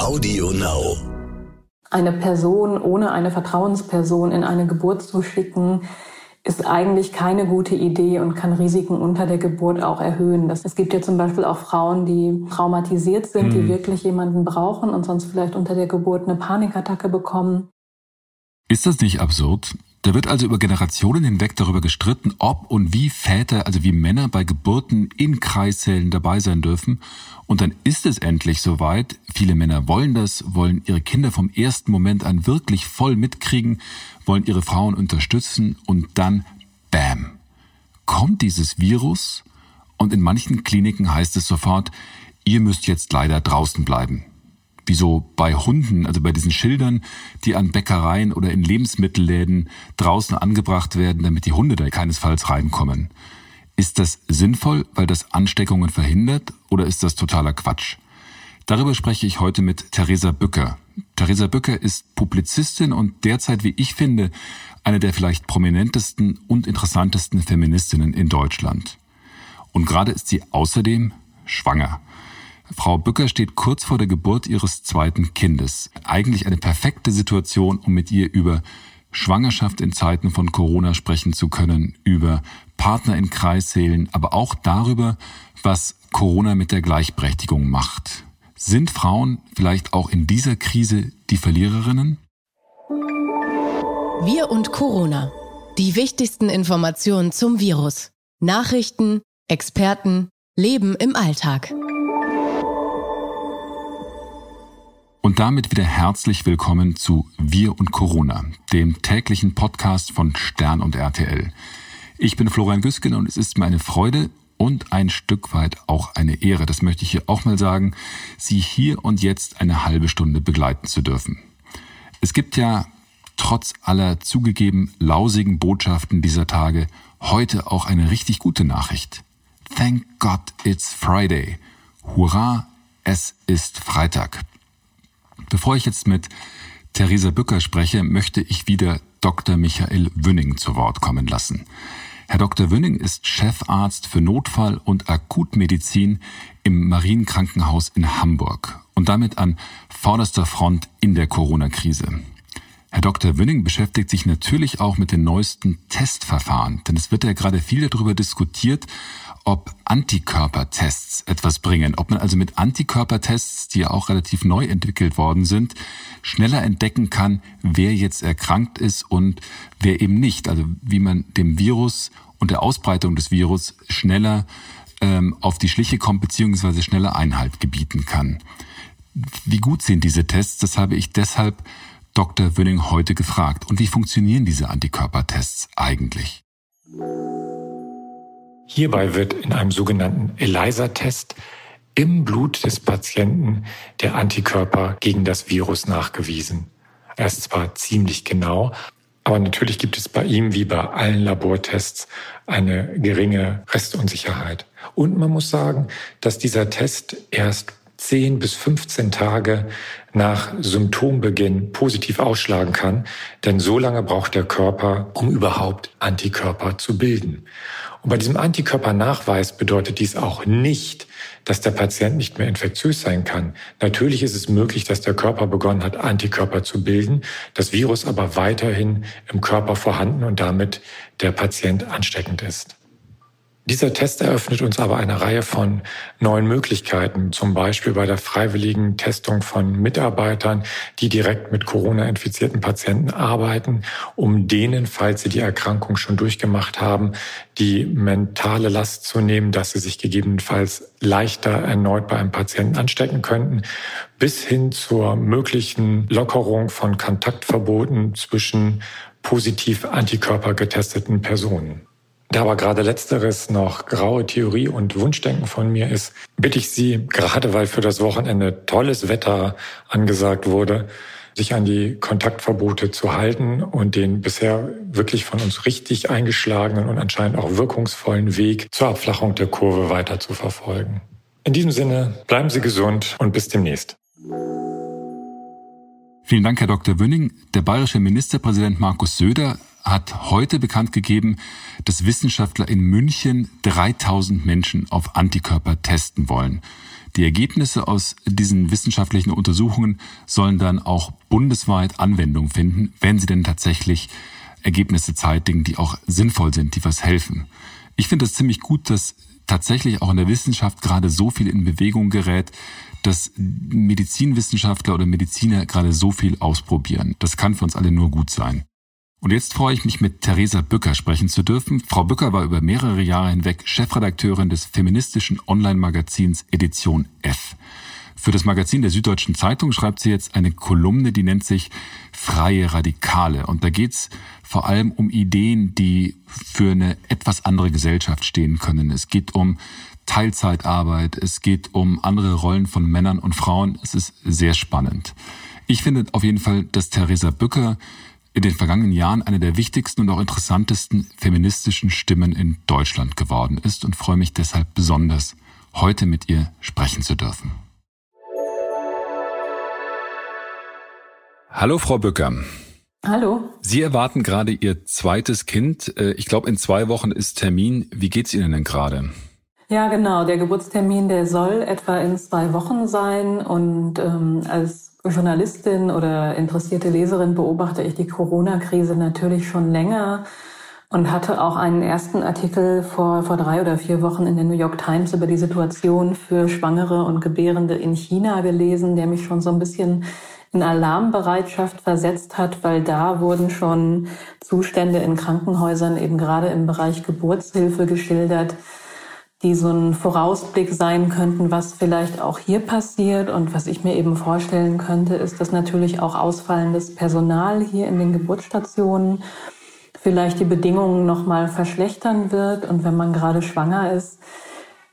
Audio Now. Eine Person ohne eine Vertrauensperson in eine Geburt zu schicken, ist eigentlich keine gute Idee und kann Risiken unter der Geburt auch erhöhen. Das, es gibt ja zum Beispiel auch Frauen, die traumatisiert sind, mhm. die wirklich jemanden brauchen und sonst vielleicht unter der Geburt eine Panikattacke bekommen. Ist das nicht absurd? Da wird also über Generationen hinweg darüber gestritten, ob und wie Väter, also wie Männer bei Geburten in Kreissälen dabei sein dürfen. Und dann ist es endlich soweit. Viele Männer wollen das, wollen ihre Kinder vom ersten Moment an wirklich voll mitkriegen, wollen ihre Frauen unterstützen und dann, bam, kommt dieses Virus und in manchen Kliniken heißt es sofort, ihr müsst jetzt leider draußen bleiben wie so bei Hunden, also bei diesen Schildern, die an Bäckereien oder in Lebensmittelläden draußen angebracht werden, damit die Hunde da keinesfalls reinkommen. Ist das sinnvoll, weil das Ansteckungen verhindert, oder ist das totaler Quatsch? Darüber spreche ich heute mit Theresa Bücker. Theresa Bücker ist Publizistin und derzeit, wie ich finde, eine der vielleicht prominentesten und interessantesten Feministinnen in Deutschland. Und gerade ist sie außerdem schwanger. Frau Bücker steht kurz vor der Geburt ihres zweiten Kindes. Eigentlich eine perfekte Situation, um mit ihr über Schwangerschaft in Zeiten von Corona sprechen zu können, über Partner in Kreissälen, aber auch darüber, was Corona mit der Gleichberechtigung macht. Sind Frauen vielleicht auch in dieser Krise die Verliererinnen? Wir und Corona. Die wichtigsten Informationen zum Virus. Nachrichten, Experten, Leben im Alltag. Und damit wieder herzlich willkommen zu Wir und Corona, dem täglichen Podcast von Stern und RTL. Ich bin Florian Güsken und es ist mir eine Freude und ein Stück weit auch eine Ehre, das möchte ich hier auch mal sagen, Sie hier und jetzt eine halbe Stunde begleiten zu dürfen. Es gibt ja trotz aller zugegeben lausigen Botschaften dieser Tage heute auch eine richtig gute Nachricht. Thank God it's Friday. Hurra, es ist Freitag. Bevor ich jetzt mit Theresa Bücker spreche, möchte ich wieder Dr. Michael Wünning zu Wort kommen lassen. Herr Dr. Wünning ist Chefarzt für Notfall- und Akutmedizin im Marienkrankenhaus in Hamburg und damit an vorderster Front in der Corona-Krise. Herr Dr. Wünning beschäftigt sich natürlich auch mit den neuesten Testverfahren, denn es wird ja gerade viel darüber diskutiert, ob Antikörpertests etwas bringen, ob man also mit Antikörpertests, die ja auch relativ neu entwickelt worden sind, schneller entdecken kann, wer jetzt erkrankt ist und wer eben nicht. Also wie man dem Virus und der Ausbreitung des Virus schneller ähm, auf die Schliche kommt, beziehungsweise schneller Einhalt gebieten kann. Wie gut sind diese Tests? Das habe ich deshalb Dr. Wünning heute gefragt. Und wie funktionieren diese Antikörpertests eigentlich? Hierbei wird in einem sogenannten ELISA-Test im Blut des Patienten der Antikörper gegen das Virus nachgewiesen. Er ist zwar ziemlich genau, aber natürlich gibt es bei ihm wie bei allen Labortests eine geringe Restunsicherheit. Und man muss sagen, dass dieser Test erst 10 bis 15 Tage nach Symptombeginn positiv ausschlagen kann, denn so lange braucht der Körper, um überhaupt Antikörper zu bilden. Und bei diesem Antikörpernachweis bedeutet dies auch nicht, dass der Patient nicht mehr infektiös sein kann. Natürlich ist es möglich, dass der Körper begonnen hat, Antikörper zu bilden, das Virus aber weiterhin im Körper vorhanden und damit der Patient ansteckend ist. Dieser Test eröffnet uns aber eine Reihe von neuen Möglichkeiten, zum Beispiel bei der freiwilligen Testung von Mitarbeitern, die direkt mit Corona-infizierten Patienten arbeiten, um denen, falls sie die Erkrankung schon durchgemacht haben, die mentale Last zu nehmen, dass sie sich gegebenenfalls leichter erneut bei einem Patienten anstecken könnten, bis hin zur möglichen Lockerung von Kontaktverboten zwischen positiv Antikörper getesteten Personen. Da aber gerade letzteres noch graue Theorie und Wunschdenken von mir ist, bitte ich Sie, gerade weil für das Wochenende tolles Wetter angesagt wurde, sich an die Kontaktverbote zu halten und den bisher wirklich von uns richtig eingeschlagenen und anscheinend auch wirkungsvollen Weg zur Abflachung der Kurve weiter zu verfolgen. In diesem Sinne, bleiben Sie gesund und bis demnächst. Vielen Dank, Herr Dr. Wünning. Der bayerische Ministerpräsident Markus Söder hat heute bekannt gegeben, dass Wissenschaftler in München 3000 Menschen auf Antikörper testen wollen. Die Ergebnisse aus diesen wissenschaftlichen Untersuchungen sollen dann auch bundesweit Anwendung finden, wenn sie denn tatsächlich Ergebnisse zeitigen, die auch sinnvoll sind, die was helfen. Ich finde es ziemlich gut, dass tatsächlich auch in der Wissenschaft gerade so viel in Bewegung gerät, dass Medizinwissenschaftler oder Mediziner gerade so viel ausprobieren. Das kann für uns alle nur gut sein. Und jetzt freue ich mich, mit Theresa Bücker sprechen zu dürfen. Frau Bücker war über mehrere Jahre hinweg Chefredakteurin des feministischen Online-Magazins Edition F. Für das Magazin der Süddeutschen Zeitung schreibt sie jetzt eine Kolumne, die nennt sich Freie Radikale. Und da geht's vor allem um Ideen, die für eine etwas andere Gesellschaft stehen können. Es geht um Teilzeitarbeit, es geht um andere Rollen von Männern und Frauen. Es ist sehr spannend. Ich finde auf jeden Fall, dass Theresa Bücker in den vergangenen Jahren eine der wichtigsten und auch interessantesten feministischen Stimmen in Deutschland geworden ist und freue mich deshalb besonders, heute mit ihr sprechen zu dürfen. Hallo, Frau Bücker. Hallo. Sie erwarten gerade Ihr zweites Kind. Äh, ich glaube, in zwei Wochen ist Termin. Wie geht's Ihnen denn gerade? Ja, genau. Der Geburtstermin, der soll etwa in zwei Wochen sein. Und ähm, als Journalistin oder interessierte Leserin beobachte ich die Corona-Krise natürlich schon länger und hatte auch einen ersten Artikel vor, vor drei oder vier Wochen in der New York Times über die Situation für Schwangere und Gebärende in China gelesen, der mich schon so ein bisschen in Alarmbereitschaft versetzt hat, weil da wurden schon Zustände in Krankenhäusern eben gerade im Bereich Geburtshilfe geschildert, die so ein Vorausblick sein könnten, was vielleicht auch hier passiert. Und was ich mir eben vorstellen könnte, ist, dass natürlich auch ausfallendes Personal hier in den Geburtsstationen vielleicht die Bedingungen nochmal verschlechtern wird. Und wenn man gerade schwanger ist,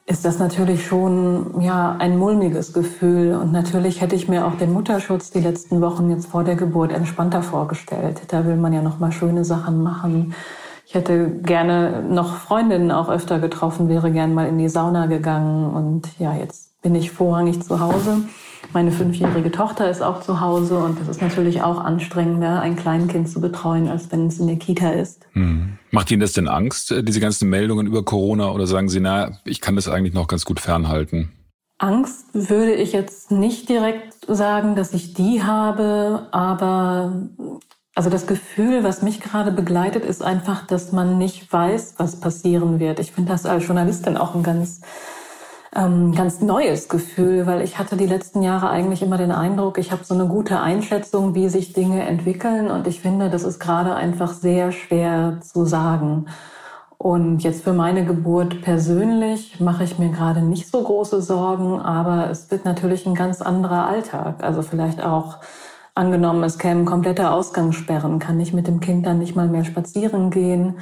ist das natürlich schon ja ein mulmiges Gefühl und natürlich hätte ich mir auch den Mutterschutz die letzten Wochen jetzt vor der Geburt entspannter vorgestellt. Da will man ja noch mal schöne Sachen machen. Ich hätte gerne noch Freundinnen auch öfter getroffen, wäre gern mal in die Sauna gegangen und ja, jetzt bin ich vorrangig zu Hause. Meine fünfjährige Tochter ist auch zu Hause und das ist natürlich auch anstrengender, ein Kleinkind zu betreuen, als wenn es in der Kita ist. Hm. Macht Ihnen das denn Angst, äh, diese ganzen Meldungen über Corona, oder sagen Sie, na, ich kann das eigentlich noch ganz gut fernhalten? Angst würde ich jetzt nicht direkt sagen, dass ich die habe, aber also das Gefühl, was mich gerade begleitet, ist einfach, dass man nicht weiß, was passieren wird. Ich finde das als Journalistin auch ein ganz ähm, ganz neues Gefühl, weil ich hatte die letzten Jahre eigentlich immer den Eindruck, ich habe so eine gute Einschätzung, wie sich Dinge entwickeln und ich finde, das ist gerade einfach sehr schwer zu sagen. Und jetzt für meine Geburt persönlich mache ich mir gerade nicht so große Sorgen, aber es wird natürlich ein ganz anderer Alltag. Also vielleicht auch angenommen, es kämen komplette Ausgangssperren, kann ich mit dem Kind dann nicht mal mehr spazieren gehen.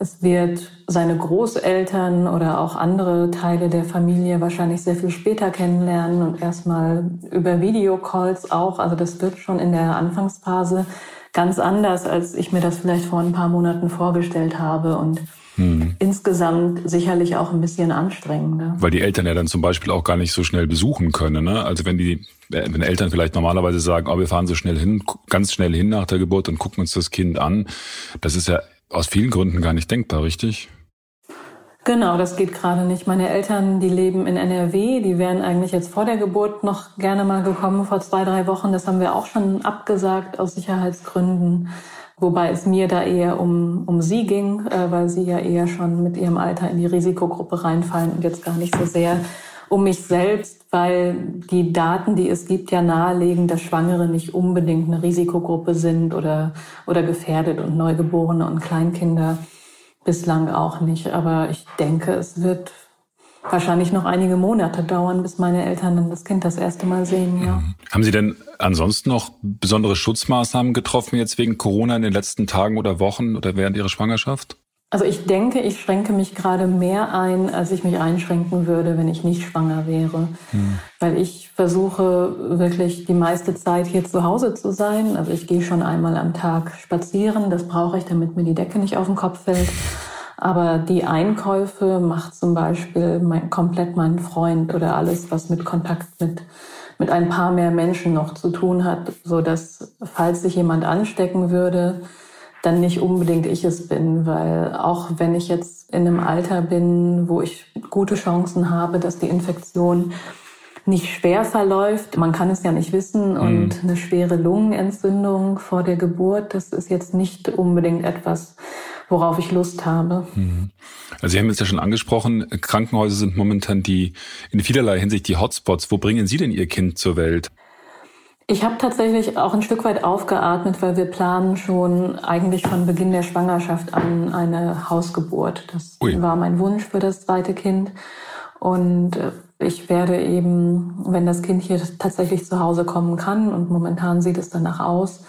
Es wird seine Großeltern oder auch andere Teile der Familie wahrscheinlich sehr viel später kennenlernen und erstmal über Videocalls auch. Also das wird schon in der Anfangsphase ganz anders, als ich mir das vielleicht vor ein paar Monaten vorgestellt habe und hm. insgesamt sicherlich auch ein bisschen anstrengender. Weil die Eltern ja dann zum Beispiel auch gar nicht so schnell besuchen können. Ne? Also wenn die, wenn Eltern vielleicht normalerweise sagen, oh, wir fahren so schnell hin, ganz schnell hin nach der Geburt und gucken uns das Kind an, das ist ja aus vielen Gründen gar nicht denkbar, richtig? Genau, das geht gerade nicht. Meine Eltern, die leben in NRW, die wären eigentlich jetzt vor der Geburt noch gerne mal gekommen, vor zwei, drei Wochen. Das haben wir auch schon abgesagt aus Sicherheitsgründen. Wobei es mir da eher um, um sie ging, äh, weil sie ja eher schon mit ihrem Alter in die Risikogruppe reinfallen und jetzt gar nicht so sehr um mich selbst, weil die Daten, die es gibt, ja nahelegen, dass Schwangere nicht unbedingt eine Risikogruppe sind oder, oder gefährdet und Neugeborene und Kleinkinder bislang auch nicht. Aber ich denke, es wird wahrscheinlich noch einige Monate dauern, bis meine Eltern dann das Kind das erste Mal sehen, ja. Mhm. Haben Sie denn ansonsten noch besondere Schutzmaßnahmen getroffen jetzt wegen Corona in den letzten Tagen oder Wochen oder während Ihrer Schwangerschaft? Also ich denke, ich schränke mich gerade mehr ein, als ich mich einschränken würde, wenn ich nicht schwanger wäre. Hm. Weil ich versuche wirklich die meiste Zeit hier zu Hause zu sein. Also ich gehe schon einmal am Tag spazieren. Das brauche ich, damit mir die Decke nicht auf den Kopf fällt. Aber die Einkäufe macht zum Beispiel mein, komplett mein Freund oder alles, was mit Kontakt mit, mit ein paar mehr Menschen noch zu tun hat, so dass falls sich jemand anstecken würde, dann nicht unbedingt ich es bin, weil auch wenn ich jetzt in einem Alter bin, wo ich gute Chancen habe, dass die Infektion nicht schwer verläuft. Man kann es ja nicht wissen. Und mhm. eine schwere Lungenentzündung vor der Geburt, das ist jetzt nicht unbedingt etwas, worauf ich Lust habe. Mhm. Also Sie haben es ja schon angesprochen, Krankenhäuser sind momentan die in vielerlei Hinsicht die Hotspots. Wo bringen Sie denn Ihr Kind zur Welt? Ich habe tatsächlich auch ein Stück weit aufgeatmet, weil wir planen schon eigentlich von Beginn der Schwangerschaft an eine Hausgeburt. Das Ui. war mein Wunsch für das zweite Kind. Und äh, ich werde eben, wenn das Kind hier tatsächlich zu Hause kommen kann, und momentan sieht es danach aus,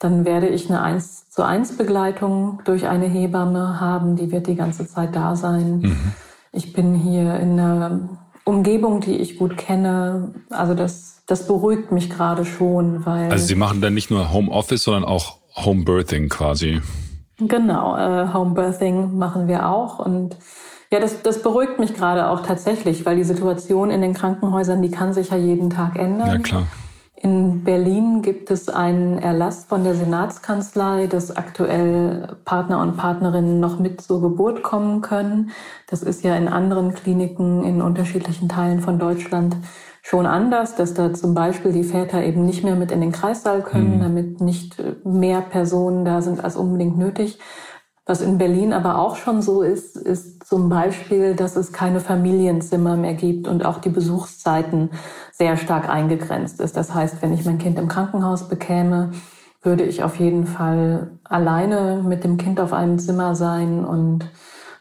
dann werde ich eine 1 zu 1 Begleitung durch eine Hebamme haben. Die wird die ganze Zeit da sein. Mhm. Ich bin hier in einer Umgebung, die ich gut kenne. Also das, das beruhigt mich gerade schon, weil. Also Sie machen dann nicht nur Homeoffice, sondern auch Homebirthing quasi. Genau, äh, Homebirthing machen wir auch und ja, das, das beruhigt mich gerade auch tatsächlich, weil die Situation in den Krankenhäusern, die kann sich ja jeden Tag ändern. Ja, klar. In Berlin gibt es einen Erlass von der Senatskanzlei, dass aktuell Partner und Partnerinnen noch mit zur Geburt kommen können. Das ist ja in anderen Kliniken in unterschiedlichen Teilen von Deutschland schon anders, dass da zum Beispiel die Väter eben nicht mehr mit in den Kreissaal können, mhm. damit nicht mehr Personen da sind als unbedingt nötig. Was in Berlin aber auch schon so ist, ist zum Beispiel, dass es keine Familienzimmer mehr gibt und auch die Besuchszeiten sehr stark eingegrenzt ist. Das heißt, wenn ich mein Kind im Krankenhaus bekäme, würde ich auf jeden Fall alleine mit dem Kind auf einem Zimmer sein und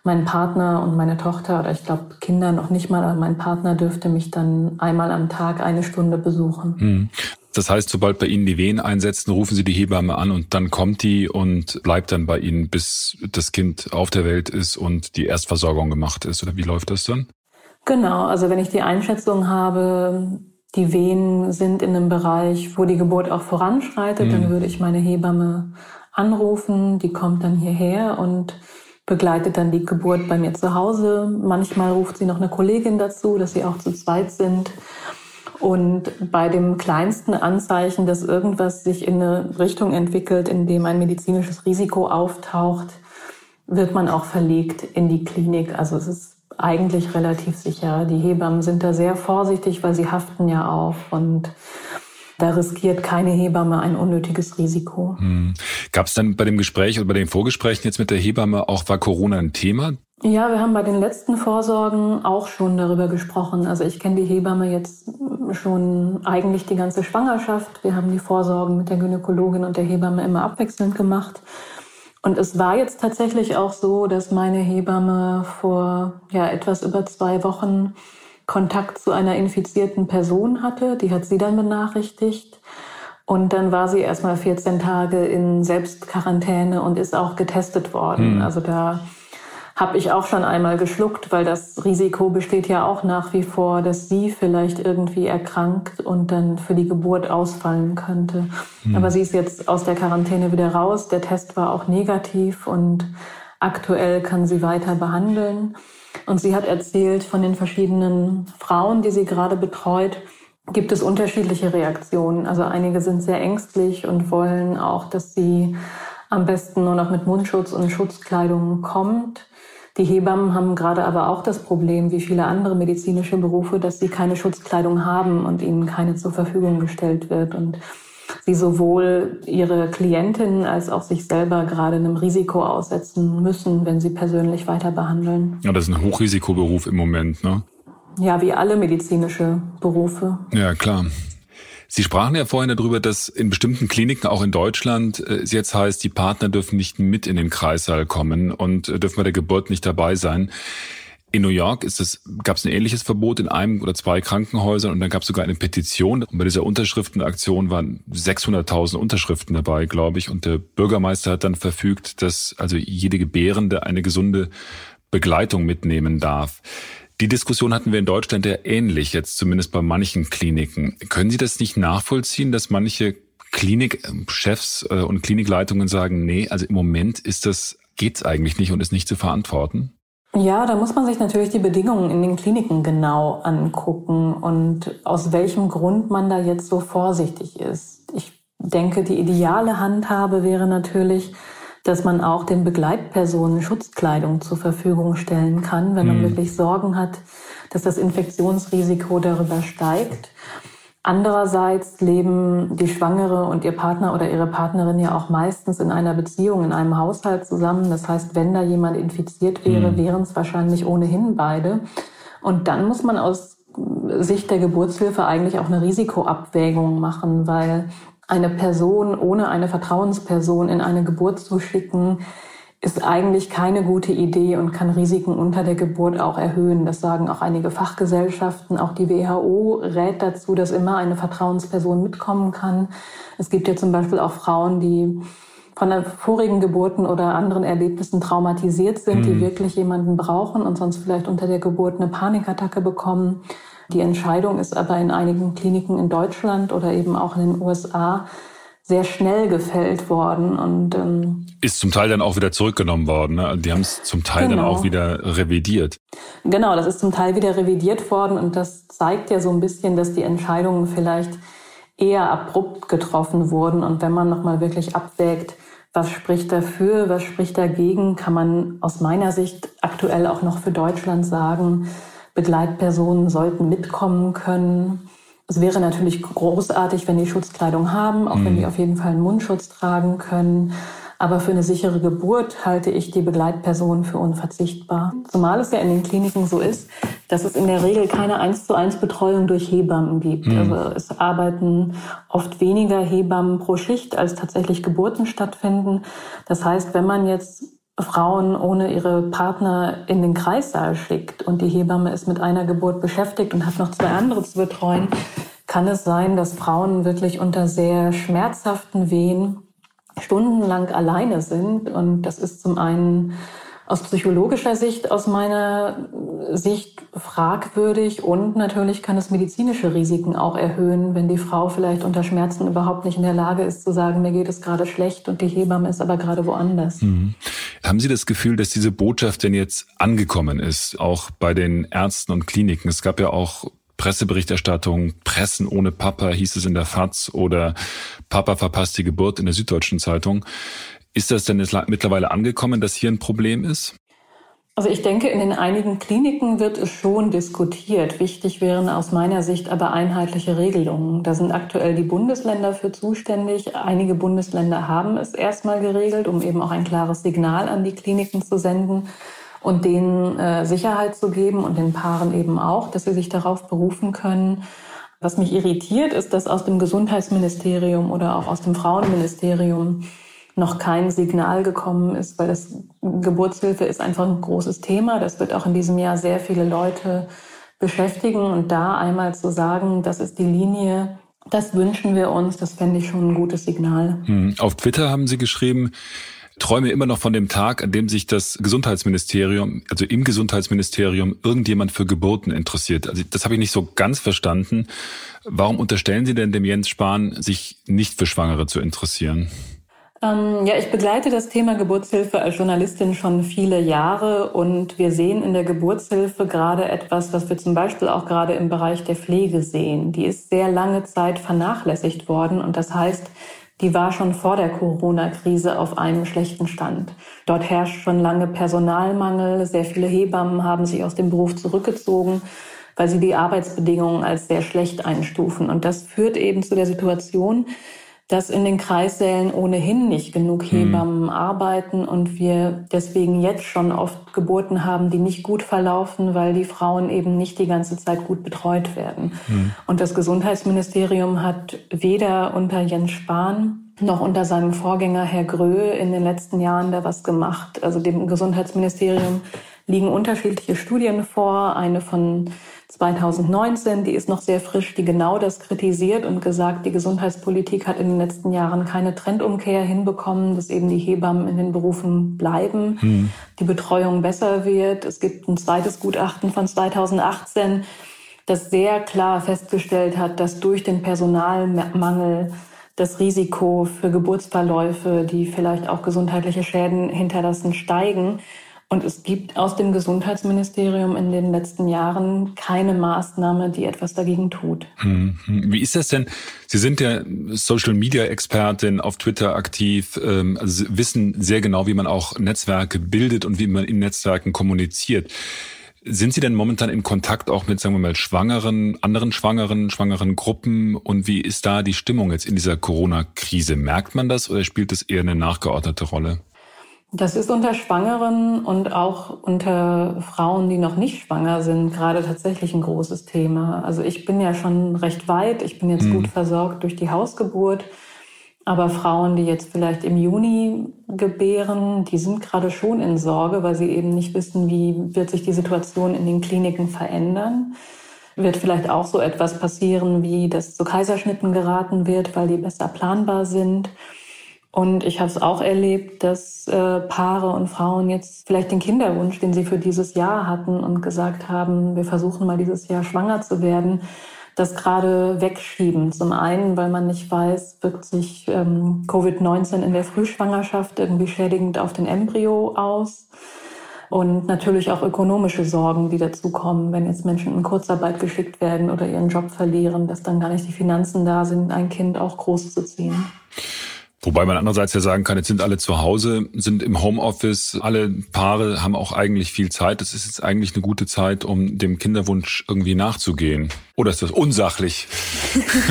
mein Partner und meine Tochter oder ich glaube Kinder noch nicht mal, aber mein Partner dürfte mich dann einmal am Tag eine Stunde besuchen. Hm. Das heißt, sobald bei Ihnen die Wehen einsetzen, rufen Sie die Hebamme an und dann kommt die und bleibt dann bei Ihnen, bis das Kind auf der Welt ist und die Erstversorgung gemacht ist. Oder wie läuft das dann? Genau, also wenn ich die Einschätzung habe, die Wehen sind in einem Bereich, wo die Geburt auch voranschreitet, mhm. dann würde ich meine Hebamme anrufen, die kommt dann hierher und begleitet dann die Geburt bei mir zu Hause. Manchmal ruft sie noch eine Kollegin dazu, dass sie auch zu zweit sind. Und bei dem kleinsten Anzeichen, dass irgendwas sich in eine Richtung entwickelt, in dem ein medizinisches Risiko auftaucht, wird man auch verlegt in die Klinik. Also es ist eigentlich relativ sicher. Die Hebammen sind da sehr vorsichtig, weil sie haften ja auf und da riskiert keine Hebamme ein unnötiges Risiko. Hm. Gab es dann bei dem Gespräch oder bei den Vorgesprächen jetzt mit der Hebamme auch, war Corona ein Thema? Ja, wir haben bei den letzten Vorsorgen auch schon darüber gesprochen. Also ich kenne die Hebamme jetzt schon eigentlich die ganze Schwangerschaft. Wir haben die Vorsorgen mit der Gynäkologin und der Hebamme immer abwechselnd gemacht. Und es war jetzt tatsächlich auch so, dass meine Hebamme vor ja, etwas über zwei Wochen Kontakt zu einer infizierten Person hatte. Die hat sie dann benachrichtigt. Und dann war sie erstmal 14 Tage in Selbstquarantäne und ist auch getestet worden. Mhm. Also da habe ich auch schon einmal geschluckt, weil das Risiko besteht ja auch nach wie vor, dass sie vielleicht irgendwie erkrankt und dann für die Geburt ausfallen könnte. Mhm. Aber sie ist jetzt aus der Quarantäne wieder raus. Der Test war auch negativ und aktuell kann sie weiter behandeln. Und sie hat erzählt von den verschiedenen Frauen, die sie gerade betreut, gibt es unterschiedliche Reaktionen. Also einige sind sehr ängstlich und wollen auch, dass sie am besten nur noch mit Mundschutz und Schutzkleidung kommt. Die Hebammen haben gerade aber auch das Problem, wie viele andere medizinische Berufe, dass sie keine Schutzkleidung haben und ihnen keine zur Verfügung gestellt wird und sie sowohl ihre Klientinnen als auch sich selber gerade einem Risiko aussetzen müssen, wenn sie persönlich weiter behandeln. Ja, das ist ein Hochrisikoberuf im Moment, ne? Ja, wie alle medizinische Berufe. Ja, klar. Sie sprachen ja vorhin darüber, dass in bestimmten Kliniken, auch in Deutschland, äh, es jetzt heißt, die Partner dürfen nicht mit in den Kreissaal kommen und äh, dürfen bei der Geburt nicht dabei sein. In New York ist es, gab es ein ähnliches Verbot in einem oder zwei Krankenhäusern und dann gab es sogar eine Petition. Und bei dieser Unterschriftenaktion waren 600.000 Unterschriften dabei, glaube ich. Und der Bürgermeister hat dann verfügt, dass also jede Gebärende eine gesunde Begleitung mitnehmen darf. Die Diskussion hatten wir in Deutschland ja ähnlich, jetzt zumindest bei manchen Kliniken. Können Sie das nicht nachvollziehen, dass manche Klinikchefs äh, und Klinikleitungen sagen, nee, also im Moment ist das, geht's eigentlich nicht und ist nicht zu verantworten? Ja, da muss man sich natürlich die Bedingungen in den Kliniken genau angucken und aus welchem Grund man da jetzt so vorsichtig ist. Ich denke, die ideale Handhabe wäre natürlich, dass man auch den Begleitpersonen Schutzkleidung zur Verfügung stellen kann, wenn man mhm. wirklich Sorgen hat, dass das Infektionsrisiko darüber steigt. Andererseits leben die Schwangere und ihr Partner oder ihre Partnerin ja auch meistens in einer Beziehung, in einem Haushalt zusammen. Das heißt, wenn da jemand infiziert wäre, mhm. wären es wahrscheinlich ohnehin beide. Und dann muss man aus Sicht der Geburtshilfe eigentlich auch eine Risikoabwägung machen, weil eine Person ohne eine Vertrauensperson in eine Geburt zu schicken, ist eigentlich keine gute Idee und kann Risiken unter der Geburt auch erhöhen. Das sagen auch einige Fachgesellschaften. Auch die WHO rät dazu, dass immer eine Vertrauensperson mitkommen kann. Es gibt ja zum Beispiel auch Frauen, die von der vorigen Geburten oder anderen Erlebnissen traumatisiert sind, mhm. die wirklich jemanden brauchen und sonst vielleicht unter der Geburt eine Panikattacke bekommen. Die Entscheidung ist aber in einigen Kliniken in Deutschland oder eben auch in den USA sehr schnell gefällt worden und ähm, ist zum Teil dann auch wieder zurückgenommen worden. Ne? Die haben es zum Teil genau. dann auch wieder revidiert. Genau, das ist zum Teil wieder revidiert worden und das zeigt ja so ein bisschen, dass die Entscheidungen vielleicht eher abrupt getroffen wurden und wenn man noch mal wirklich abwägt, was spricht dafür, was spricht dagegen, kann man aus meiner Sicht aktuell auch noch für Deutschland sagen, Begleitpersonen sollten mitkommen können. Es wäre natürlich großartig, wenn die Schutzkleidung haben, auch mhm. wenn die auf jeden Fall einen Mundschutz tragen können. Aber für eine sichere Geburt halte ich die Begleitperson für unverzichtbar. Zumal es ja in den Kliniken so ist, dass es in der Regel keine eins zu eins Betreuung durch Hebammen gibt. Mhm. Also es arbeiten oft weniger Hebammen pro Schicht, als tatsächlich Geburten stattfinden. Das heißt, wenn man jetzt Frauen ohne ihre Partner in den Kreissaal schickt und die Hebamme ist mit einer Geburt beschäftigt und hat noch zwei andere zu betreuen, kann es sein, dass Frauen wirklich unter sehr schmerzhaften Wehen stundenlang alleine sind. Und das ist zum einen aus psychologischer Sicht, aus meiner Sicht fragwürdig und natürlich kann es medizinische Risiken auch erhöhen, wenn die Frau vielleicht unter Schmerzen überhaupt nicht in der Lage ist zu sagen, mir geht es gerade schlecht und die Hebamme ist aber gerade woanders. Mhm. Haben Sie das Gefühl, dass diese Botschaft denn jetzt angekommen ist, auch bei den Ärzten und Kliniken? Es gab ja auch Presseberichterstattung, Pressen ohne Papa hieß es in der FAZ oder Papa verpasst die Geburt in der Süddeutschen Zeitung. Ist das denn mittlerweile angekommen, dass hier ein Problem ist? Also ich denke, in den einigen Kliniken wird es schon diskutiert. Wichtig wären aus meiner Sicht aber einheitliche Regelungen. Da sind aktuell die Bundesländer für zuständig. Einige Bundesländer haben es erstmal geregelt, um eben auch ein klares Signal an die Kliniken zu senden und denen äh, Sicherheit zu geben und den Paaren eben auch, dass sie sich darauf berufen können. Was mich irritiert, ist, dass aus dem Gesundheitsministerium oder auch aus dem Frauenministerium noch kein Signal gekommen ist, weil das Geburtshilfe ist einfach ein großes Thema. Das wird auch in diesem Jahr sehr viele Leute beschäftigen. Und da einmal zu sagen, das ist die Linie, das wünschen wir uns, das fände ich schon ein gutes Signal. Hm. Auf Twitter haben Sie geschrieben, träume immer noch von dem Tag, an dem sich das Gesundheitsministerium, also im Gesundheitsministerium, irgendjemand für Geburten interessiert. Also das habe ich nicht so ganz verstanden. Warum unterstellen Sie denn dem Jens Spahn, sich nicht für Schwangere zu interessieren? Ähm, ja, ich begleite das Thema Geburtshilfe als Journalistin schon viele Jahre und wir sehen in der Geburtshilfe gerade etwas, was wir zum Beispiel auch gerade im Bereich der Pflege sehen. Die ist sehr lange Zeit vernachlässigt worden und das heißt, die war schon vor der Corona-Krise auf einem schlechten Stand. Dort herrscht schon lange Personalmangel. Sehr viele Hebammen haben sich aus dem Beruf zurückgezogen, weil sie die Arbeitsbedingungen als sehr schlecht einstufen. Und das führt eben zu der Situation, dass in den Kreissälen ohnehin nicht genug hm. Hebammen mhm. arbeiten und wir deswegen jetzt schon oft Geburten haben, die nicht gut verlaufen, weil die Frauen eben nicht die ganze Zeit gut betreut werden. Mhm. Und das Gesundheitsministerium hat weder unter Jens Spahn noch unter seinem Vorgänger Herr Gröhe in den letzten Jahren da was gemacht. Also dem Gesundheitsministerium liegen unterschiedliche Studien vor. Eine von 2019, die ist noch sehr frisch, die genau das kritisiert und gesagt, die Gesundheitspolitik hat in den letzten Jahren keine Trendumkehr hinbekommen, dass eben die Hebammen in den Berufen bleiben, mhm. die Betreuung besser wird. Es gibt ein zweites Gutachten von 2018, das sehr klar festgestellt hat, dass durch den Personalmangel das Risiko für Geburtsverläufe, die vielleicht auch gesundheitliche Schäden hinterlassen, steigen. Und es gibt aus dem Gesundheitsministerium in den letzten Jahren keine Maßnahme, die etwas dagegen tut. Hm, hm. Wie ist das denn? Sie sind ja Social-Media-Expertin auf Twitter aktiv, ähm, also wissen sehr genau, wie man auch Netzwerke bildet und wie man in Netzwerken kommuniziert. Sind Sie denn momentan in Kontakt auch mit, sagen wir mal, Schwangeren, anderen Schwangeren, schwangeren Gruppen? Und wie ist da die Stimmung jetzt in dieser Corona-Krise? Merkt man das oder spielt es eher eine nachgeordnete Rolle? Das ist unter Schwangeren und auch unter Frauen, die noch nicht schwanger sind, gerade tatsächlich ein großes Thema. Also ich bin ja schon recht weit. Ich bin jetzt mhm. gut versorgt durch die Hausgeburt. Aber Frauen, die jetzt vielleicht im Juni gebären, die sind gerade schon in Sorge, weil sie eben nicht wissen, wie wird sich die Situation in den Kliniken verändern. Wird vielleicht auch so etwas passieren, wie dass zu Kaiserschnitten geraten wird, weil die besser planbar sind. Und ich habe es auch erlebt, dass äh, Paare und Frauen jetzt vielleicht den Kinderwunsch, den sie für dieses Jahr hatten und gesagt haben, wir versuchen mal dieses Jahr schwanger zu werden, das gerade wegschieben. Zum einen, weil man nicht weiß, wirkt sich ähm, Covid-19 in der Frühschwangerschaft irgendwie schädigend auf den Embryo aus. Und natürlich auch ökonomische Sorgen, die dazukommen, wenn jetzt Menschen in Kurzarbeit geschickt werden oder ihren Job verlieren, dass dann gar nicht die Finanzen da sind, ein Kind auch groß zu ziehen. Wobei man andererseits ja sagen kann, jetzt sind alle zu Hause, sind im Homeoffice, alle Paare haben auch eigentlich viel Zeit. Das ist jetzt eigentlich eine gute Zeit, um dem Kinderwunsch irgendwie nachzugehen. Oder ist das unsachlich?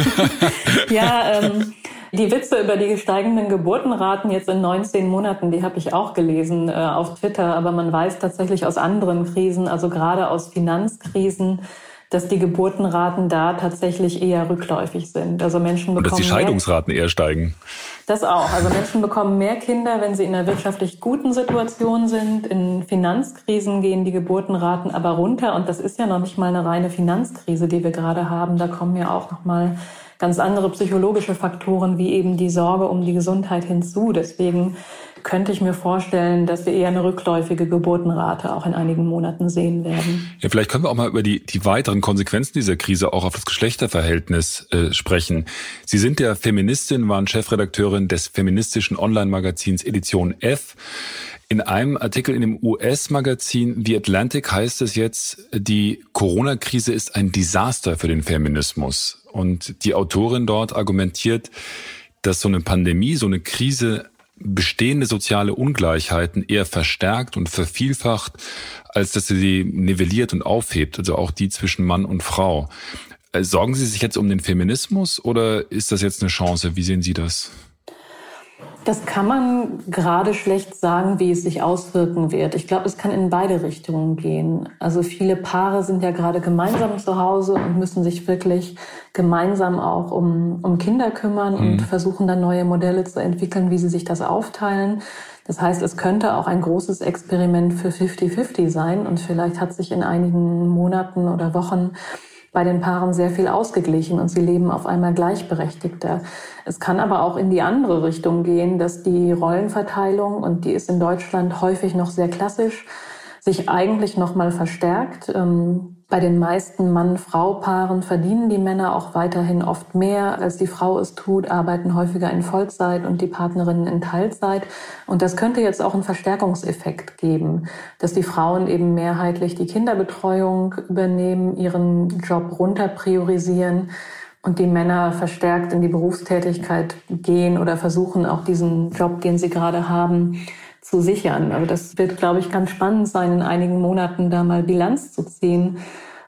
ja, ähm, die Witze über die steigenden Geburtenraten jetzt in 19 Monaten, die habe ich auch gelesen äh, auf Twitter. Aber man weiß tatsächlich aus anderen Krisen, also gerade aus Finanzkrisen, dass die Geburtenraten da tatsächlich eher rückläufig sind. Also Menschen bekommen. Und dass die Scheidungsraten mehr, eher steigen. Das auch. Also Menschen bekommen mehr Kinder, wenn sie in einer wirtschaftlich guten Situation sind. In Finanzkrisen gehen die Geburtenraten aber runter. Und das ist ja noch nicht mal eine reine Finanzkrise, die wir gerade haben. Da kommen ja auch noch mal ganz andere psychologische Faktoren wie eben die Sorge um die Gesundheit hinzu. Deswegen könnte ich mir vorstellen, dass wir eher eine rückläufige Geburtenrate auch in einigen Monaten sehen werden. Ja, vielleicht können wir auch mal über die, die weiteren Konsequenzen dieser Krise auch auf das Geschlechterverhältnis äh, sprechen. Sie sind ja Feministin, waren Chefredakteurin des feministischen Online-Magazins Edition F. In einem Artikel in dem US-Magazin The Atlantic heißt es jetzt, die Corona-Krise ist ein Desaster für den Feminismus. Und die Autorin dort argumentiert, dass so eine Pandemie, so eine Krise bestehende soziale Ungleichheiten eher verstärkt und vervielfacht, als dass sie sie nivelliert und aufhebt, also auch die zwischen Mann und Frau. Äh, sorgen Sie sich jetzt um den Feminismus oder ist das jetzt eine Chance? Wie sehen Sie das? Das kann man gerade schlecht sagen, wie es sich auswirken wird. Ich glaube, es kann in beide Richtungen gehen. Also viele Paare sind ja gerade gemeinsam zu Hause und müssen sich wirklich gemeinsam auch um, um Kinder kümmern mhm. und versuchen dann neue Modelle zu entwickeln, wie sie sich das aufteilen. Das heißt, es könnte auch ein großes Experiment für 50-50 sein und vielleicht hat sich in einigen Monaten oder Wochen bei den Paaren sehr viel ausgeglichen und sie leben auf einmal gleichberechtigter. Es kann aber auch in die andere Richtung gehen, dass die Rollenverteilung, und die ist in Deutschland häufig noch sehr klassisch, sich eigentlich noch mal verstärkt. Ähm, bei den meisten Mann-Frau-Paaren verdienen die Männer auch weiterhin oft mehr, als die Frau es tut, arbeiten häufiger in Vollzeit und die Partnerinnen in Teilzeit. Und das könnte jetzt auch einen Verstärkungseffekt geben, dass die Frauen eben mehrheitlich die Kinderbetreuung übernehmen, ihren Job runter priorisieren und die Männer verstärkt in die Berufstätigkeit gehen oder versuchen auch diesen Job, den sie gerade haben, zu sichern. Also das wird, glaube ich, ganz spannend sein, in einigen Monaten da mal Bilanz zu ziehen.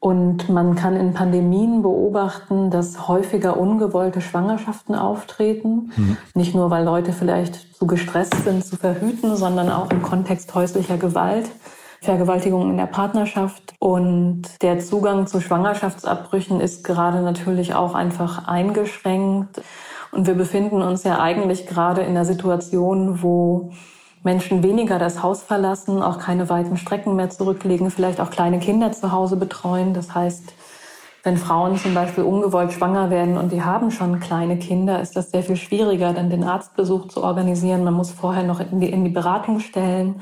Und man kann in Pandemien beobachten, dass häufiger ungewollte Schwangerschaften auftreten. Mhm. Nicht nur, weil Leute vielleicht zu gestresst sind, zu verhüten, sondern auch im Kontext häuslicher Gewalt. Vergewaltigung in der Partnerschaft. Und der Zugang zu Schwangerschaftsabbrüchen ist gerade natürlich auch einfach eingeschränkt. Und wir befinden uns ja eigentlich gerade in einer Situation, wo Menschen weniger das Haus verlassen, auch keine weiten Strecken mehr zurücklegen, vielleicht auch kleine Kinder zu Hause betreuen. Das heißt, wenn Frauen zum Beispiel ungewollt schwanger werden und die haben schon kleine Kinder, ist das sehr viel schwieriger, dann den Arztbesuch zu organisieren. Man muss vorher noch in die, in die Beratung stellen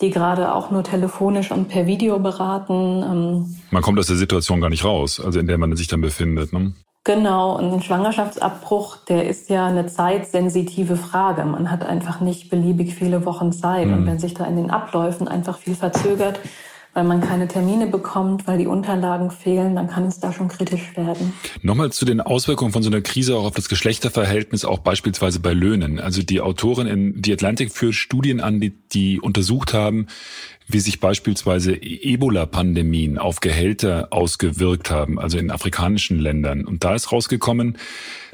die gerade auch nur telefonisch und per Video beraten. Ähm, man kommt aus der Situation gar nicht raus, also in der man sich dann befindet. Ne? Genau, und ein Schwangerschaftsabbruch, der ist ja eine zeitsensitive Frage. Man hat einfach nicht beliebig viele Wochen Zeit. Mhm. Und wenn sich da in den Abläufen einfach viel verzögert, weil man keine Termine bekommt, weil die Unterlagen fehlen, dann kann es da schon kritisch werden. Nochmal zu den Auswirkungen von so einer Krise auch auf das Geschlechterverhältnis, auch beispielsweise bei Löhnen. Also die Autorin in The Atlantic führt Studien an, die, die untersucht haben, wie sich beispielsweise Ebola-Pandemien auf Gehälter ausgewirkt haben, also in afrikanischen Ländern. Und da ist rausgekommen,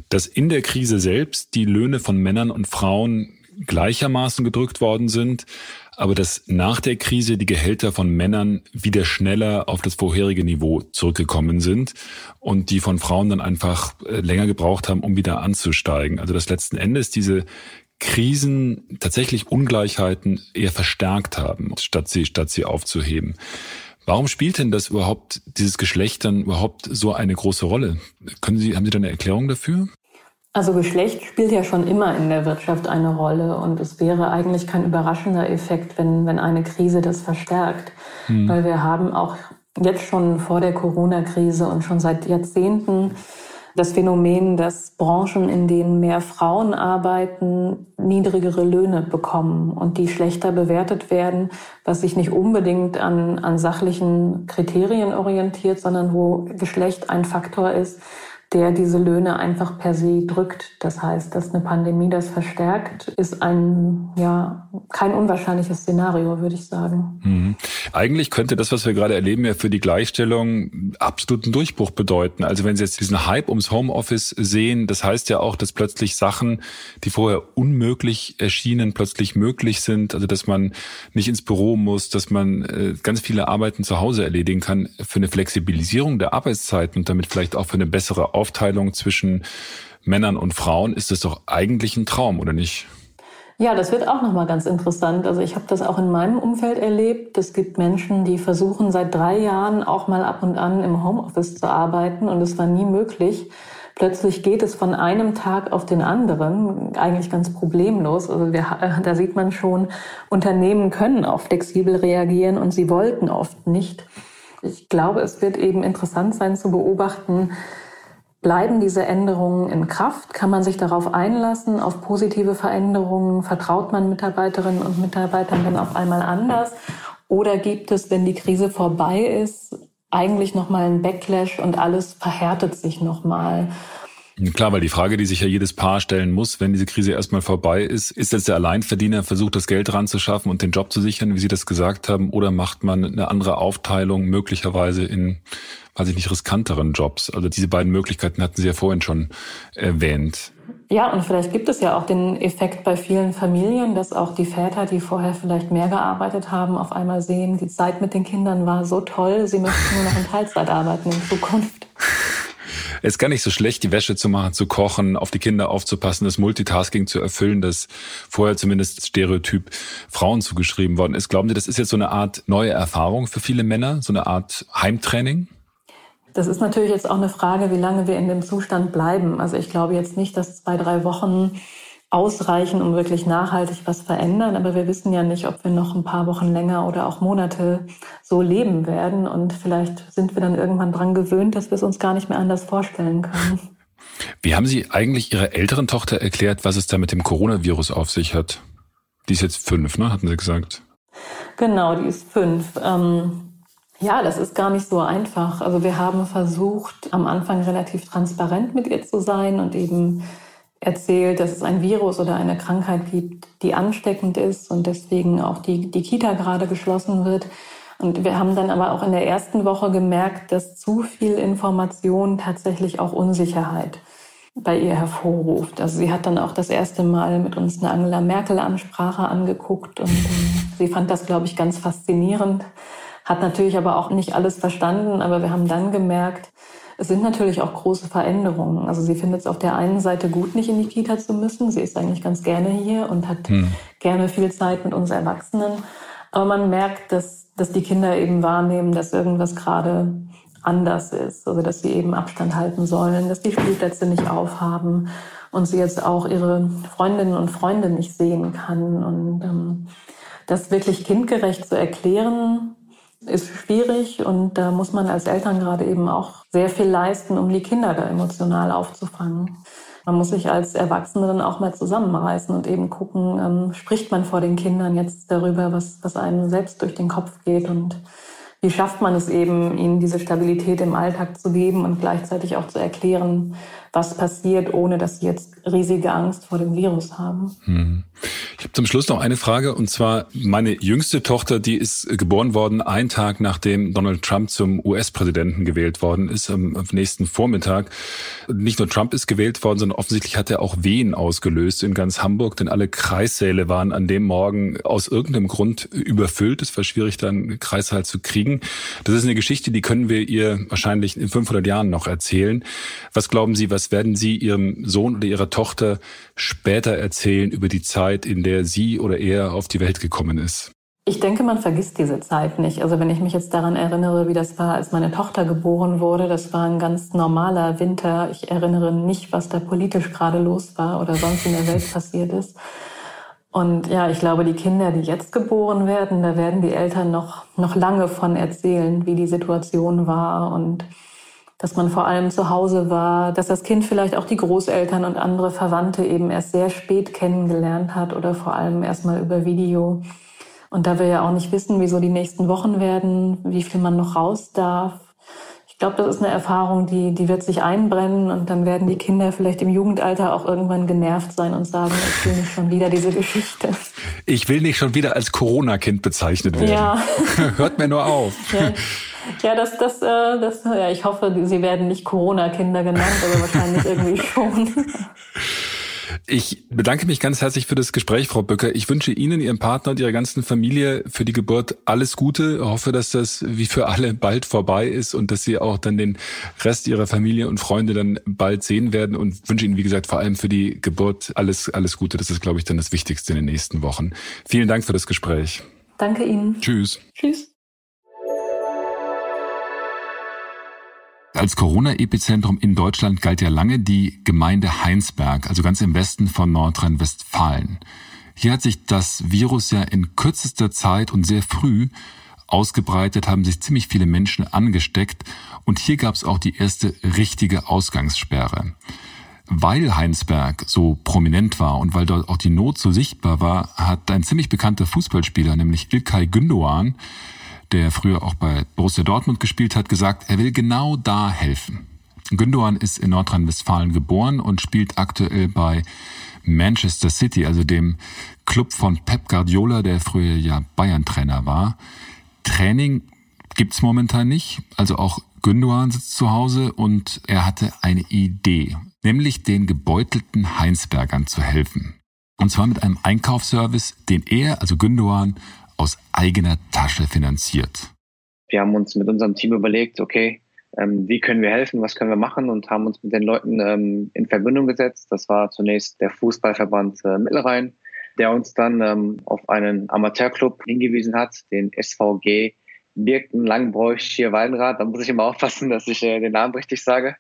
dass in der Krise selbst die Löhne von Männern und Frauen gleichermaßen gedrückt worden sind, aber dass nach der Krise die Gehälter von Männern wieder schneller auf das vorherige Niveau zurückgekommen sind und die von Frauen dann einfach äh, länger gebraucht haben, um wieder anzusteigen. Also dass letzten Endes diese Krisen tatsächlich Ungleichheiten eher verstärkt haben, statt sie, statt sie aufzuheben. Warum spielt denn das überhaupt, dieses Geschlechtern überhaupt so eine große Rolle? Können Sie, haben Sie da eine Erklärung dafür? Also Geschlecht spielt ja schon immer in der Wirtschaft eine Rolle und es wäre eigentlich kein überraschender Effekt, wenn, wenn eine Krise das verstärkt. Hm. Weil wir haben auch jetzt schon vor der Corona-Krise und schon seit Jahrzehnten das Phänomen, dass Branchen, in denen mehr Frauen arbeiten, niedrigere Löhne bekommen und die schlechter bewertet werden, was sich nicht unbedingt an, an sachlichen Kriterien orientiert, sondern wo Geschlecht ein Faktor ist, der diese Löhne einfach per se drückt. Das heißt, dass eine Pandemie das verstärkt, ist ein, ja, kein unwahrscheinliches Szenario, würde ich sagen. Mhm. Eigentlich könnte das, was wir gerade erleben, ja für die Gleichstellung absoluten Durchbruch bedeuten. Also wenn Sie jetzt diesen Hype ums Homeoffice sehen, das heißt ja auch, dass plötzlich Sachen, die vorher unmöglich erschienen, plötzlich möglich sind. Also dass man nicht ins Büro muss, dass man äh, ganz viele Arbeiten zu Hause erledigen kann. Für eine Flexibilisierung der Arbeitszeiten und damit vielleicht auch für eine bessere Aufteilung zwischen Männern und Frauen ist es doch eigentlich ein Traum, oder nicht? Ja, das wird auch nochmal ganz interessant. Also ich habe das auch in meinem Umfeld erlebt. Es gibt Menschen, die versuchen seit drei Jahren auch mal ab und an im Homeoffice zu arbeiten und es war nie möglich. Plötzlich geht es von einem Tag auf den anderen, eigentlich ganz problemlos. Also wir, da sieht man schon, Unternehmen können auch flexibel reagieren und sie wollten oft nicht. Ich glaube, es wird eben interessant sein zu beobachten, Bleiben diese Änderungen in Kraft? Kann man sich darauf einlassen, auf positive Veränderungen? Vertraut man Mitarbeiterinnen und Mitarbeitern dann auf einmal anders? Oder gibt es, wenn die Krise vorbei ist, eigentlich nochmal einen Backlash und alles verhärtet sich nochmal? Klar, weil die Frage, die sich ja jedes Paar stellen muss, wenn diese Krise erstmal vorbei ist, ist jetzt der Alleinverdiener versucht, das Geld ranzuschaffen und den Job zu sichern, wie Sie das gesagt haben, oder macht man eine andere Aufteilung möglicherweise in, weiß ich nicht, riskanteren Jobs? Also diese beiden Möglichkeiten hatten Sie ja vorhin schon erwähnt. Ja, und vielleicht gibt es ja auch den Effekt bei vielen Familien, dass auch die Väter, die vorher vielleicht mehr gearbeitet haben, auf einmal sehen, die Zeit mit den Kindern war so toll, sie möchten nur noch in Teilzeit arbeiten in Zukunft ist gar nicht so schlecht, die Wäsche zu machen, zu kochen, auf die Kinder aufzupassen, das Multitasking zu erfüllen, das vorher zumindest Stereotyp Frauen zugeschrieben worden ist. Glauben Sie, das ist jetzt so eine Art neue Erfahrung für viele Männer, so eine Art Heimtraining? Das ist natürlich jetzt auch eine Frage, wie lange wir in dem Zustand bleiben. Also ich glaube jetzt nicht, dass zwei, drei Wochen ausreichen, um wirklich nachhaltig was verändern. Aber wir wissen ja nicht, ob wir noch ein paar Wochen länger oder auch Monate so leben werden. Und vielleicht sind wir dann irgendwann dran gewöhnt, dass wir es uns gar nicht mehr anders vorstellen können. Wie haben Sie eigentlich Ihrer älteren Tochter erklärt, was es da mit dem Coronavirus auf sich hat? Die ist jetzt fünf, ne? Hatten Sie gesagt? Genau, die ist fünf. Ähm ja, das ist gar nicht so einfach. Also wir haben versucht, am Anfang relativ transparent mit ihr zu sein und eben erzählt, dass es ein Virus oder eine Krankheit gibt, die ansteckend ist und deswegen auch die, die Kita gerade geschlossen wird. Und wir haben dann aber auch in der ersten Woche gemerkt, dass zu viel Information tatsächlich auch Unsicherheit bei ihr hervorruft. Also sie hat dann auch das erste Mal mit uns eine Angela Merkel-Ansprache angeguckt und ähm, sie fand das, glaube ich, ganz faszinierend, hat natürlich aber auch nicht alles verstanden, aber wir haben dann gemerkt, es sind natürlich auch große Veränderungen. Also sie findet es auf der einen Seite gut, nicht in die Kita zu müssen. Sie ist eigentlich ganz gerne hier und hat hm. gerne viel Zeit mit uns Erwachsenen. Aber man merkt, dass, dass die Kinder eben wahrnehmen, dass irgendwas gerade anders ist. Also dass sie eben Abstand halten sollen, dass die Spielplätze nicht aufhaben und sie jetzt auch ihre Freundinnen und Freunde nicht sehen kann. Und ähm, das wirklich kindgerecht zu erklären, ist schwierig und da muss man als Eltern gerade eben auch sehr viel leisten, um die Kinder da emotional aufzufangen. Man muss sich als Erwachsene dann auch mal zusammenreißen und eben gucken, ähm, spricht man vor den Kindern jetzt darüber, was, was einem selbst durch den Kopf geht und wie schafft man es eben, ihnen diese Stabilität im Alltag zu geben und gleichzeitig auch zu erklären, was passiert, ohne dass sie jetzt riesige Angst vor dem Virus haben. Hm. Ich habe zum Schluss noch eine Frage und zwar meine jüngste Tochter, die ist geboren worden einen Tag nachdem Donald Trump zum US-Präsidenten gewählt worden ist, am nächsten Vormittag. Nicht nur Trump ist gewählt worden, sondern offensichtlich hat er auch Wehen ausgelöst in ganz Hamburg, denn alle Kreissäle waren an dem Morgen aus irgendeinem Grund überfüllt. Es war schwierig, dann Kreissaal zu kriegen. Das ist eine Geschichte, die können wir ihr wahrscheinlich in 500 Jahren noch erzählen. Was glauben Sie, was werden Sie Ihrem Sohn oder Ihrer Tochter später erzählen über die Zeit, in der sie oder er auf die Welt gekommen ist? Ich denke, man vergisst diese Zeit nicht. Also wenn ich mich jetzt daran erinnere, wie das war, als meine Tochter geboren wurde, das war ein ganz normaler Winter. Ich erinnere nicht, was da politisch gerade los war oder sonst in der Welt passiert ist. Und ja, ich glaube, die Kinder, die jetzt geboren werden, da werden die Eltern noch, noch lange von erzählen, wie die Situation war und dass man vor allem zu Hause war, dass das Kind vielleicht auch die Großeltern und andere Verwandte eben erst sehr spät kennengelernt hat oder vor allem erstmal über Video. Und da wir ja auch nicht wissen, wieso die nächsten Wochen werden, wie viel man noch raus darf. Ich glaube, das ist eine Erfahrung, die, die wird sich einbrennen und dann werden die Kinder vielleicht im Jugendalter auch irgendwann genervt sein und sagen, ich will nicht schon wieder diese Geschichte. Ich will nicht schon wieder als Corona-Kind bezeichnet werden. Ja. Hört mir nur auf. Ja. Ja, das, das, äh, das, ja, ich hoffe, sie werden nicht Corona-Kinder genannt, aber wahrscheinlich irgendwie schon. Ich bedanke mich ganz herzlich für das Gespräch, Frau Böcker. Ich wünsche Ihnen, Ihrem Partner und Ihrer ganzen Familie für die Geburt alles Gute. Ich hoffe, dass das wie für alle bald vorbei ist und dass Sie auch dann den Rest Ihrer Familie und Freunde dann bald sehen werden und wünsche Ihnen, wie gesagt, vor allem für die Geburt alles, alles Gute. Das ist, glaube ich, dann das Wichtigste in den nächsten Wochen. Vielen Dank für das Gespräch. Danke Ihnen. Tschüss. Tschüss. Als Corona-Epizentrum in Deutschland galt ja lange die Gemeinde Heinsberg, also ganz im Westen von Nordrhein-Westfalen. Hier hat sich das Virus ja in kürzester Zeit und sehr früh ausgebreitet, haben sich ziemlich viele Menschen angesteckt und hier gab es auch die erste richtige Ausgangssperre. Weil Heinsberg so prominent war und weil dort auch die Not so sichtbar war, hat ein ziemlich bekannter Fußballspieler, nämlich Ilkay Gündoğan, der früher auch bei Borussia Dortmund gespielt hat, gesagt, er will genau da helfen. Gündogan ist in Nordrhein-Westfalen geboren und spielt aktuell bei Manchester City, also dem Club von Pep Guardiola, der früher ja Bayern-Trainer war. Training gibt's momentan nicht, also auch Gündogan sitzt zu Hause und er hatte eine Idee, nämlich den gebeutelten Heinsbergern zu helfen. Und zwar mit einem Einkaufsservice, den er, also Gündogan, aus eigener Tasche finanziert. Wir haben uns mit unserem Team überlegt, okay, ähm, wie können wir helfen, was können wir machen und haben uns mit den Leuten ähm, in Verbindung gesetzt. Das war zunächst der Fußballverband äh, Mittelrhein, der uns dann ähm, auf einen Amateurclub hingewiesen hat, den SVG Birken Langbräuch Schierwaldenrad. Da muss ich immer aufpassen, dass ich äh, den Namen richtig sage.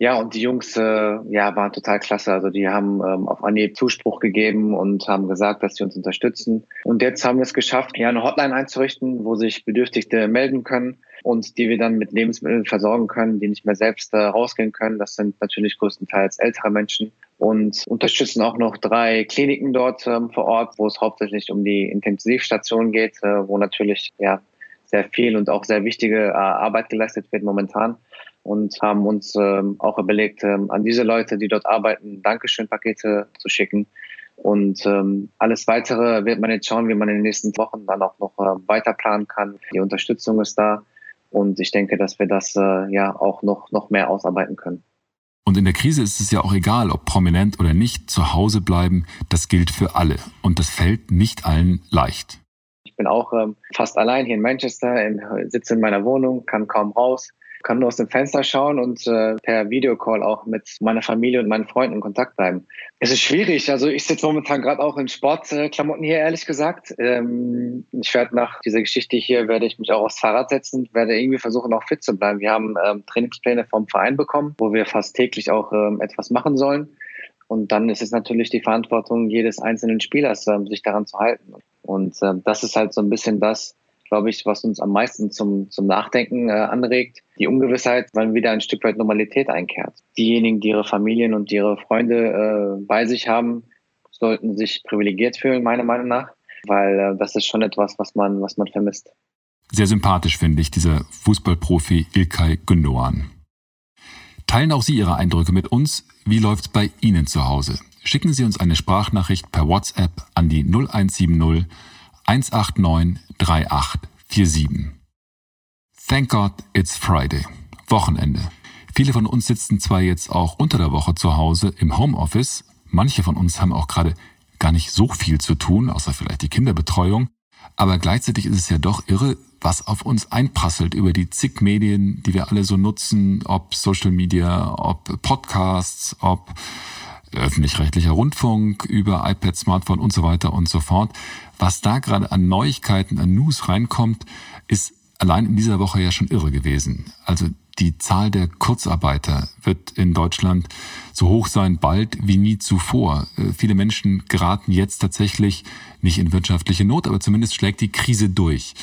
Ja, und die Jungs äh, ja, waren total klasse. Also die haben ähm, auf Anhieb Zuspruch gegeben und haben gesagt, dass sie uns unterstützen. Und jetzt haben wir es geschafft, ja, eine Hotline einzurichten, wo sich Bedürftigte melden können und die wir dann mit Lebensmitteln versorgen können, die nicht mehr selbst äh, rausgehen können. Das sind natürlich größtenteils ältere Menschen und unterstützen auch noch drei Kliniken dort ähm, vor Ort, wo es hauptsächlich um die Intensivstation geht, äh, wo natürlich ja sehr viel und auch sehr wichtige äh, Arbeit geleistet wird momentan und haben uns ähm, auch überlegt, ähm, an diese Leute, die dort arbeiten, Dankeschön-Pakete zu schicken. Und ähm, alles Weitere wird man jetzt schauen, wie man in den nächsten Wochen dann auch noch äh, weiter planen kann. Die Unterstützung ist da und ich denke, dass wir das äh, ja auch noch, noch mehr ausarbeiten können. Und in der Krise ist es ja auch egal, ob prominent oder nicht, zu Hause bleiben, das gilt für alle. Und das fällt nicht allen leicht. Ich bin auch ähm, fast allein hier in Manchester, in, sitze in meiner Wohnung, kann kaum raus kann nur aus dem Fenster schauen und äh, per Videocall auch mit meiner Familie und meinen Freunden in Kontakt bleiben. Es ist schwierig. Also ich sitze momentan gerade auch in Sportklamotten hier, ehrlich gesagt. Ähm, ich werde nach dieser Geschichte hier, werde ich mich auch aufs Fahrrad setzen, werde irgendwie versuchen, auch fit zu bleiben. Wir haben ähm, Trainingspläne vom Verein bekommen, wo wir fast täglich auch ähm, etwas machen sollen. Und dann ist es natürlich die Verantwortung jedes einzelnen Spielers, ähm, sich daran zu halten. Und äh, das ist halt so ein bisschen das, glaube ich, was uns am meisten zum, zum Nachdenken äh, anregt. Die Ungewissheit, wann wieder ein Stück weit Normalität einkehrt. Diejenigen, die ihre Familien und ihre Freunde äh, bei sich haben, sollten sich privilegiert fühlen, meiner Meinung nach, weil äh, das ist schon etwas, was man, was man vermisst. Sehr sympathisch finde ich dieser Fußballprofi Ilkay Gündoğan. Teilen auch Sie Ihre Eindrücke mit uns. Wie läuft's bei Ihnen zu Hause? Schicken Sie uns eine Sprachnachricht per WhatsApp an die 0170 189 3847. Thank God it's Friday. Wochenende. Viele von uns sitzen zwar jetzt auch unter der Woche zu Hause im Homeoffice, manche von uns haben auch gerade gar nicht so viel zu tun, außer vielleicht die Kinderbetreuung, aber gleichzeitig ist es ja doch irre, was auf uns einprasselt über die zig Medien, die wir alle so nutzen, ob Social Media, ob Podcasts, ob öffentlich-rechtlicher Rundfunk, über iPad, Smartphone und so weiter und so fort. Was da gerade an Neuigkeiten, an News reinkommt, ist allein in dieser Woche ja schon irre gewesen. Also die Zahl der Kurzarbeiter wird in Deutschland so hoch sein bald wie nie zuvor. Äh, viele Menschen geraten jetzt tatsächlich nicht in wirtschaftliche Not, aber zumindest schlägt die Krise durch.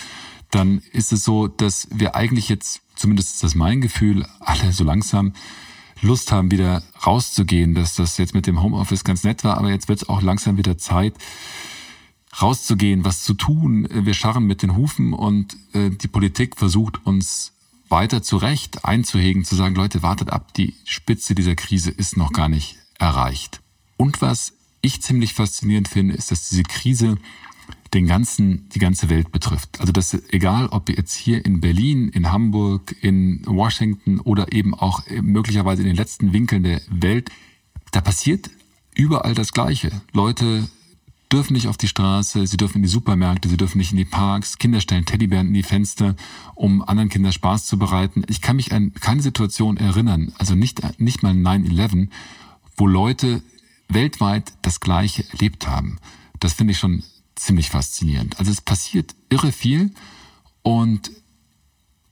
Dann ist es so, dass wir eigentlich jetzt, zumindest ist das mein Gefühl, alle so langsam Lust haben, wieder rauszugehen, dass das jetzt mit dem Homeoffice ganz nett war, aber jetzt wird es auch langsam wieder Zeit, rauszugehen, was zu tun. Wir scharren mit den Hufen und äh, die Politik versucht uns weiter zurecht einzuhegen, zu sagen, Leute, wartet ab, die Spitze dieser Krise ist noch gar nicht erreicht. Und was ich ziemlich faszinierend finde, ist, dass diese Krise den ganzen, die ganze Welt betrifft. Also dass egal, ob jetzt hier in Berlin, in Hamburg, in Washington oder eben auch möglicherweise in den letzten Winkeln der Welt, da passiert überall das Gleiche. Leute dürfen nicht auf die Straße, sie dürfen in die Supermärkte, sie dürfen nicht in die Parks, Kinder stellen Teddybären in die Fenster, um anderen Kindern Spaß zu bereiten. Ich kann mich an keine Situation erinnern, also nicht, nicht mal 9-11, wo Leute weltweit das Gleiche erlebt haben. Das finde ich schon ziemlich faszinierend. Also es passiert irre viel und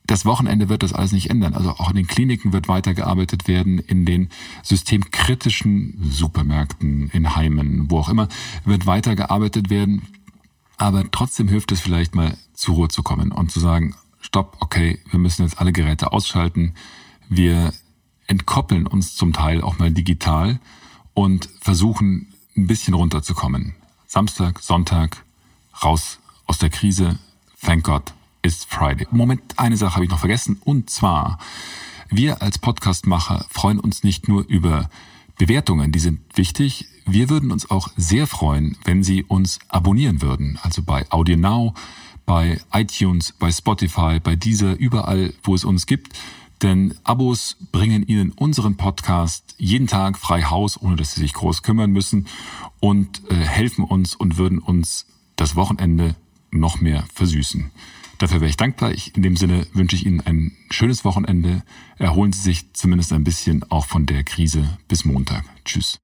das Wochenende wird das alles nicht ändern. Also auch in den Kliniken wird weitergearbeitet werden, in den systemkritischen Supermärkten, in Heimen, wo auch immer, wird weitergearbeitet werden. Aber trotzdem hilft es vielleicht mal zur Ruhe zu kommen und zu sagen, stopp, okay, wir müssen jetzt alle Geräte ausschalten. Wir entkoppeln uns zum Teil auch mal digital und versuchen ein bisschen runterzukommen. Samstag, Sonntag, raus aus der Krise. Thank God it's Friday. Moment, eine Sache habe ich noch vergessen. Und zwar, wir als Podcastmacher freuen uns nicht nur über Bewertungen, die sind wichtig. Wir würden uns auch sehr freuen, wenn Sie uns abonnieren würden. Also bei Audio Now, bei iTunes, bei Spotify, bei dieser, überall, wo es uns gibt. Denn Abos bringen Ihnen unseren Podcast jeden Tag frei Haus, ohne dass Sie sich groß kümmern müssen und äh, helfen uns und würden uns das Wochenende noch mehr versüßen. Dafür wäre ich dankbar. Ich, in dem Sinne wünsche ich Ihnen ein schönes Wochenende. Erholen Sie sich zumindest ein bisschen auch von der Krise. Bis Montag. Tschüss.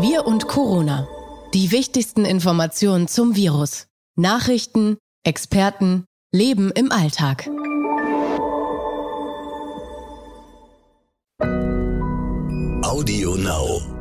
Wir und Corona. Die wichtigsten Informationen zum Virus. Nachrichten, Experten, Leben im Alltag. Audio Now.